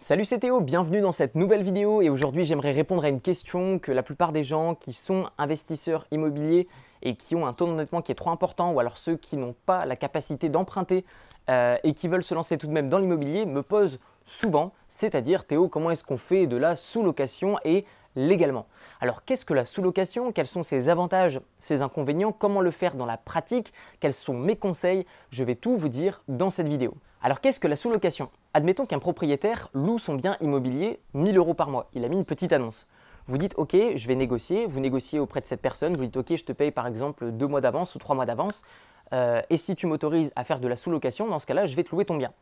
Salut c'est Théo, bienvenue dans cette nouvelle vidéo et aujourd'hui j'aimerais répondre à une question que la plupart des gens qui sont investisseurs immobiliers et qui ont un taux d'endettement qui est trop important ou alors ceux qui n'ont pas la capacité d'emprunter euh, et qui veulent se lancer tout de même dans l'immobilier me posent souvent, c'est-à-dire Théo comment est-ce qu'on fait de la sous-location et légalement alors qu'est-ce que la sous-location? Quels sont ses avantages, ses inconvénients? Comment le faire dans la pratique? Quels sont mes conseils? Je vais tout vous dire dans cette vidéo. Alors qu'est-ce que la sous-location? Admettons qu'un propriétaire loue son bien immobilier 1000 euros par mois. Il a mis une petite annonce. Vous dites ok, je vais négocier. Vous négociez auprès de cette personne. Vous dites ok, je te paye par exemple deux mois d'avance ou trois mois d'avance. Euh, et si tu m'autorises à faire de la sous-location, dans ce cas-là, je vais te louer ton bien.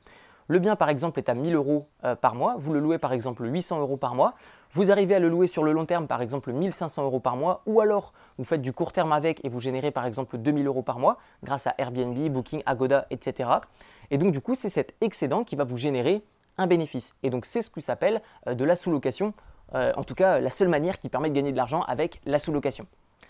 Le bien, par exemple, est à 1000 euros euh, par mois. Vous le louez, par exemple, 800 euros par mois. Vous arrivez à le louer sur le long terme, par exemple, 1500 euros par mois. Ou alors, vous faites du court terme avec et vous générez, par exemple, 2000 euros par mois grâce à Airbnb, Booking, Agoda, etc. Et donc, du coup, c'est cet excédent qui va vous générer un bénéfice. Et donc, c'est ce qui s'appelle euh, de la sous-location. Euh, en tout cas, la seule manière qui permet de gagner de l'argent avec la sous-location.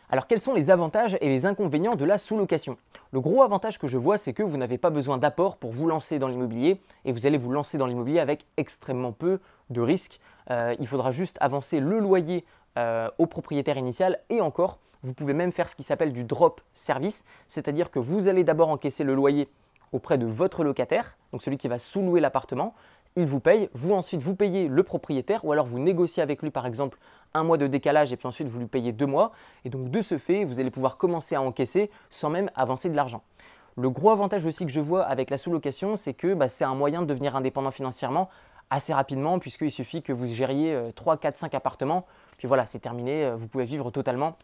Alors quels sont les avantages et les inconvénients de la sous-location? Le gros avantage que je vois, c'est que vous n'avez pas besoin d'apport pour vous lancer dans l'immobilier et vous allez vous lancer dans l'immobilier avec extrêmement peu de risques. Euh, il faudra juste avancer le loyer euh, au propriétaire initial et encore, vous pouvez même faire ce qui s'appelle du drop service, c'est-à-dire que vous allez d'abord encaisser le loyer auprès de votre locataire, donc celui qui va sous-louer l'appartement, il vous paye, vous ensuite vous payez le propriétaire ou alors vous négociez avec lui par exemple un mois de décalage et puis ensuite vous lui payez deux mois et donc de ce fait vous allez pouvoir commencer à encaisser sans même avancer de l'argent. Le gros avantage aussi que je vois avec la sous-location c'est que bah, c'est un moyen de devenir indépendant financièrement assez rapidement puisqu'il suffit que vous gériez 3, 4, 5 appartements puis voilà c'est terminé, euh, vous pouvez vivre totalement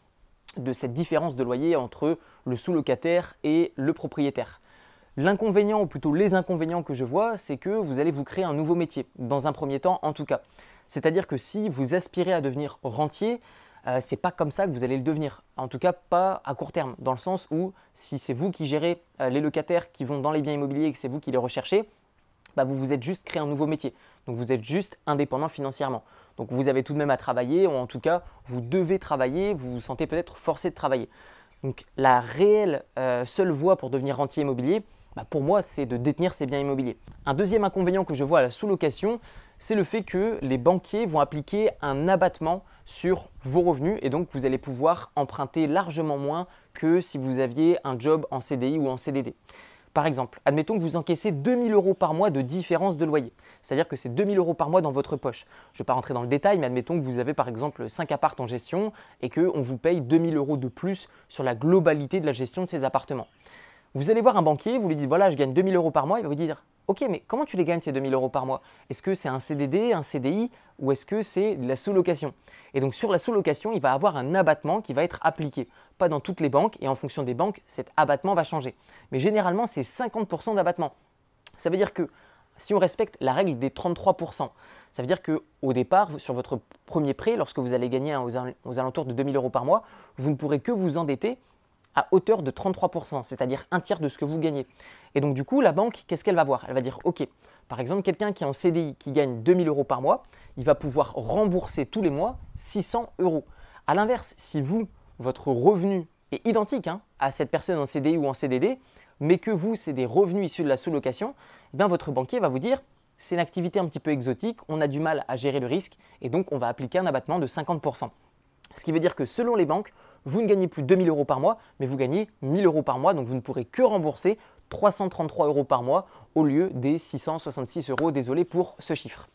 de cette différence de loyer entre le sous-locataire et le propriétaire. L'inconvénient, ou plutôt les inconvénients que je vois, c'est que vous allez vous créer un nouveau métier, dans un premier temps en tout cas. C'est-à-dire que si vous aspirez à devenir rentier, euh, c'est pas comme ça que vous allez le devenir. En tout cas, pas à court terme, dans le sens où si c'est vous qui gérez euh, les locataires qui vont dans les biens immobiliers et que c'est vous qui les recherchez, bah, vous vous êtes juste créé un nouveau métier. Donc vous êtes juste indépendant financièrement. Donc vous avez tout de même à travailler, ou en tout cas, vous devez travailler, vous vous sentez peut-être forcé de travailler. Donc la réelle euh, seule voie pour devenir rentier immobilier, bah, pour moi, c'est de détenir ces biens immobiliers. Un deuxième inconvénient que je vois à la sous-location, c'est le fait que les banquiers vont appliquer un abattement sur vos revenus et donc vous allez pouvoir emprunter largement moins que si vous aviez un job en CDI ou en CDD. Par exemple, admettons que vous encaissez 2000 euros par mois de différence de loyer. C'est-à-dire que c'est 2000 euros par mois dans votre poche. Je ne vais pas rentrer dans le détail, mais admettons que vous avez par exemple 5 appartes en gestion et qu'on vous paye 2000 euros de plus sur la globalité de la gestion de ces appartements. Vous allez voir un banquier, vous lui dites voilà, je gagne 2000 euros par mois, il va vous dire ok, mais comment tu les gagnes ces 2000 euros par mois? Est-ce que c'est un CDD, un CDI ou est-ce que c'est la sous-location? Et donc sur la sous-location, il va avoir un abattement qui va être appliqué. Pas dans toutes les banques et en fonction des banques, cet abattement va changer. Mais généralement, c'est 50% d'abattement. Ça veut dire que si on respecte la règle des 33%, ça veut dire qu'au départ, sur votre premier prêt, lorsque vous allez gagner aux alentours de 2000 euros par mois, vous ne pourrez que vous endetter à hauteur de 33%, c'est-à-dire un tiers de ce que vous gagnez. Et donc du coup, la banque, qu'est-ce qu'elle va voir? Elle va dire, OK, par exemple, quelqu'un qui est en CDI, qui gagne 2000 euros par mois, il va pouvoir rembourser tous les mois 600 euros. A l'inverse, si vous, votre revenu est identique hein, à cette personne en CDI ou en CDD, mais que vous, c'est des revenus issus de la sous-location, eh bien votre banquier va vous dire, c'est une activité un petit peu exotique, on a du mal à gérer le risque, et donc on va appliquer un abattement de 50%. Ce qui veut dire que selon les banques, vous ne gagnez plus 2000 euros par mois, mais vous gagnez 1000 euros par mois, donc vous ne pourrez que rembourser 333 euros par mois au lieu des 666 euros, désolé pour ce chiffre.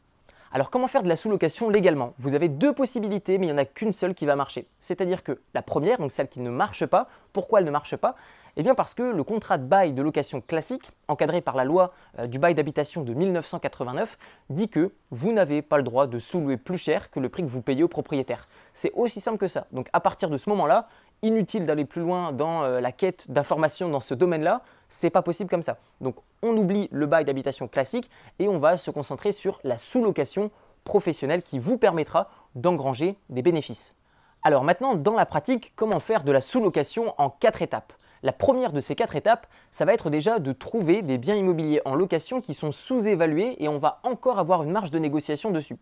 Alors comment faire de la sous-location légalement? Vous avez deux possibilités, mais il n'y en a qu'une seule qui va marcher. C'est-à-dire que la première, donc celle qui ne marche pas, pourquoi elle ne marche pas? Eh bien parce que le contrat de bail de location classique, encadré par la loi euh, du bail d'habitation de 1989, dit que vous n'avez pas le droit de sous-louer plus cher que le prix que vous payez au propriétaire. C'est aussi simple que ça. Donc à partir de ce moment-là, inutile d'aller plus loin dans euh, la quête d'informations dans ce domaine-là, c'est pas possible comme ça. Donc on oublie le bail d'habitation classique et on va se concentrer sur la sous-location professionnelle qui vous permettra d'engranger des bénéfices. Alors maintenant, dans la pratique, comment faire de la sous-location en quatre étapes? La première de ces quatre étapes, ça va être déjà de trouver des biens immobiliers en location qui sont sous-évalués et on va encore avoir une marge de négociation dessus.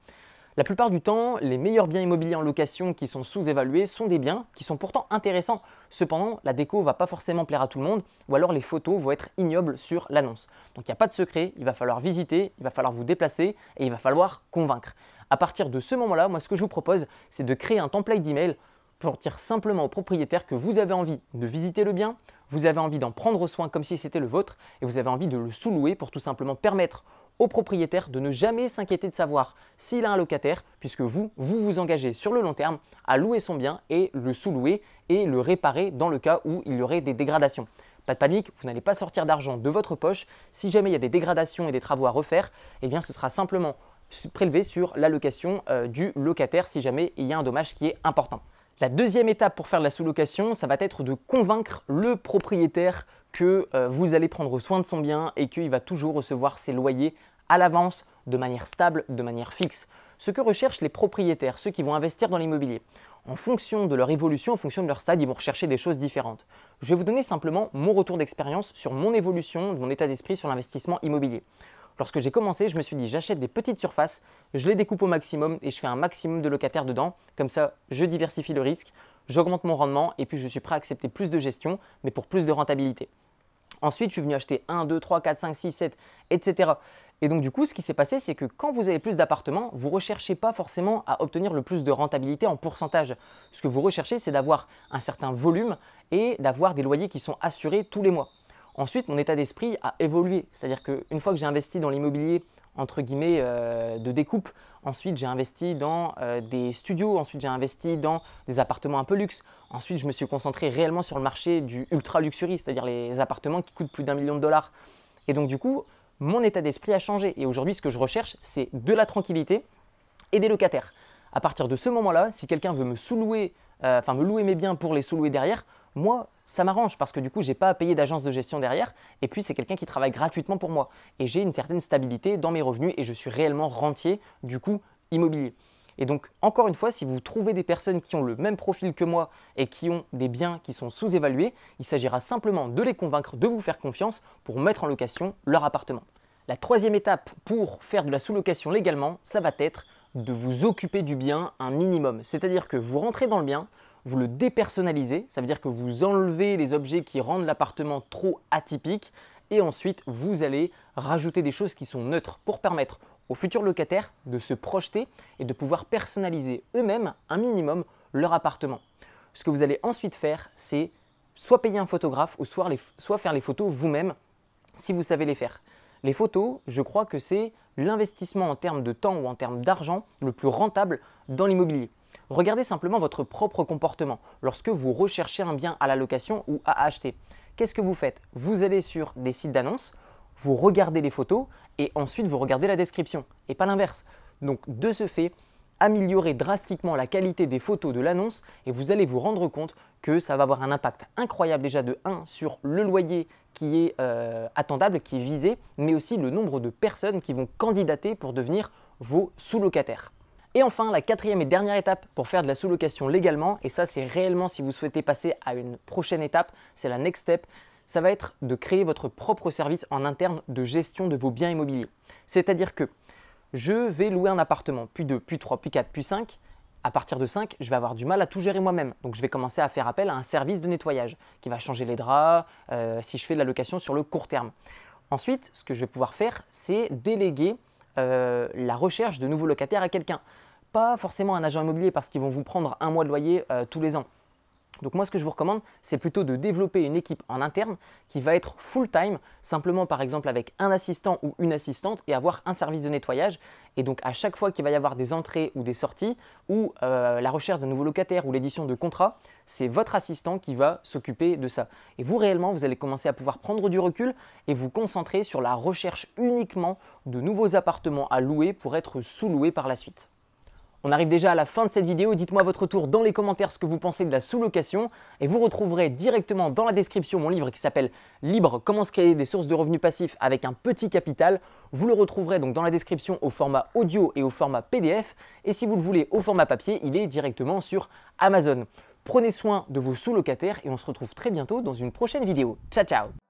La plupart du temps, les meilleurs biens immobiliers en location qui sont sous-évalués sont des biens qui sont pourtant intéressants. Cependant, la déco va pas forcément plaire à tout le monde ou alors les photos vont être ignobles sur l'annonce. Donc il n'y a pas de secret, il va falloir visiter, il va falloir vous déplacer et il va falloir convaincre. À partir de ce moment-là, moi ce que je vous propose, c'est de créer un template d'email pour dire simplement au propriétaire que vous avez envie de visiter le bien, vous avez envie d'en prendre soin comme si c'était le vôtre et vous avez envie de le sous-louer pour tout simplement permettre au propriétaire de ne jamais s'inquiéter de savoir s'il a un locataire, puisque vous, vous vous engagez sur le long terme à louer son bien et le sous-louer et le réparer dans le cas où il y aurait des dégradations. Pas de panique, vous n'allez pas sortir d'argent de votre poche. Si jamais il y a des dégradations et des travaux à refaire, eh bien ce sera simplement prélevé sur l'allocation euh, du locataire si jamais il y a un dommage qui est important. La deuxième étape pour faire la sous-location, ça va être de convaincre le propriétaire que euh, vous allez prendre soin de son bien et qu'il va toujours recevoir ses loyers à l'avance, de manière stable, de manière fixe. Ce que recherchent les propriétaires, ceux qui vont investir dans l'immobilier. En fonction de leur évolution, en fonction de leur stade, ils vont rechercher des choses différentes. Je vais vous donner simplement mon retour d'expérience sur mon évolution, mon état d'esprit sur l'investissement immobilier. Lorsque j'ai commencé, je me suis dit j'achète des petites surfaces, je les découpe au maximum et je fais un maximum de locataires dedans. Comme ça, je diversifie le risque, j'augmente mon rendement et puis je suis prêt à accepter plus de gestion, mais pour plus de rentabilité. Ensuite, je suis venu acheter 1, 2, 3, 4, 5, 6, 7, etc. Et donc du coup, ce qui s'est passé, c'est que quand vous avez plus d'appartements, vous ne recherchez pas forcément à obtenir le plus de rentabilité en pourcentage. Ce que vous recherchez, c'est d'avoir un certain volume et d'avoir des loyers qui sont assurés tous les mois. Ensuite, mon état d'esprit a évolué. C'est-à-dire qu'une fois que j'ai investi dans l'immobilier, entre guillemets, euh, de découpe, ensuite j'ai investi dans euh, des studios, ensuite j'ai investi dans des appartements un peu luxe. Ensuite, je me suis concentré réellement sur le marché du ultra luxury, c'est-à-dire les appartements qui coûtent plus d'un million de dollars. Et donc du coup, mon état d'esprit a changé. Et aujourd'hui, ce que je recherche, c'est de la tranquillité et des locataires. À partir de ce moment-là, si quelqu'un veut me sous-louer, euh, enfin me louer mes biens pour les sous-louer derrière, moi, ça m'arrange parce que du coup, je n'ai pas à payer d'agence de gestion derrière. Et puis, c'est quelqu'un qui travaille gratuitement pour moi. Et j'ai une certaine stabilité dans mes revenus et je suis réellement rentier du coup immobilier. Et donc, encore une fois, si vous trouvez des personnes qui ont le même profil que moi et qui ont des biens qui sont sous-évalués, il s'agira simplement de les convaincre de vous faire confiance pour mettre en location leur appartement. La troisième étape pour faire de la sous-location légalement, ça va être de vous occuper du bien un minimum. C'est-à-dire que vous rentrez dans le bien, vous le dépersonnalisez, ça veut dire que vous enlevez les objets qui rendent l'appartement trop atypique et ensuite vous allez rajouter des choses qui sont neutres pour permettre aux futurs locataires de se projeter et de pouvoir personnaliser eux-mêmes un minimum leur appartement. Ce que vous allez ensuite faire, c'est soit payer un photographe ou soit, soit faire les photos vous-même si vous savez les faire. Les photos, je crois que c'est l'investissement en termes de temps ou en termes d'argent le plus rentable dans l'immobilier. Regardez simplement votre propre comportement lorsque vous recherchez un bien à la location ou à acheter. Qu'est-ce que vous faites? Vous allez sur des sites d'annonces, vous regardez les photos et ensuite vous regardez la description et pas l'inverse. Donc de ce fait, améliorez drastiquement la qualité des photos de l'annonce et vous allez vous rendre compte que ça va avoir un impact incroyable déjà de 1 sur le loyer qui est euh, attendable, qui est visé, mais aussi le nombre de personnes qui vont candidater pour devenir vos sous-locataires. Et enfin, la quatrième et dernière étape pour faire de la sous-location légalement, et ça c'est réellement si vous souhaitez passer à une prochaine étape, c'est la next step, ça va être de créer votre propre service en interne de gestion de vos biens immobiliers. C'est-à-dire que je vais louer un appartement, puis 2, puis 3, puis 4, puis 5. À partir de 5, je vais avoir du mal à tout gérer moi-même. Donc je vais commencer à faire appel à un service de nettoyage qui va changer les draps euh, si je fais de la location sur le court terme. Ensuite, ce que je vais pouvoir faire, c'est déléguer euh, la recherche de nouveaux locataires à quelqu'un pas forcément un agent immobilier parce qu'ils vont vous prendre un mois de loyer euh, tous les ans. Donc moi ce que je vous recommande, c'est plutôt de développer une équipe en interne qui va être full-time, simplement par exemple avec un assistant ou une assistante et avoir un service de nettoyage. Et donc à chaque fois qu'il va y avoir des entrées ou des sorties ou euh, la recherche d'un nouveau locataire ou l'édition de contrat, c'est votre assistant qui va s'occuper de ça. Et vous réellement, vous allez commencer à pouvoir prendre du recul et vous concentrer sur la recherche uniquement de nouveaux appartements à louer pour être sous-loués par la suite. On arrive déjà à la fin de cette vidéo, dites-moi à votre tour dans les commentaires ce que vous pensez de la sous-location et vous retrouverez directement dans la description mon livre qui s'appelle Libre, comment se créer des sources de revenus passifs avec un petit capital. Vous le retrouverez donc dans la description au format audio et au format PDF et si vous le voulez au format papier, il est directement sur Amazon. Prenez soin de vos sous-locataires et on se retrouve très bientôt dans une prochaine vidéo. Ciao ciao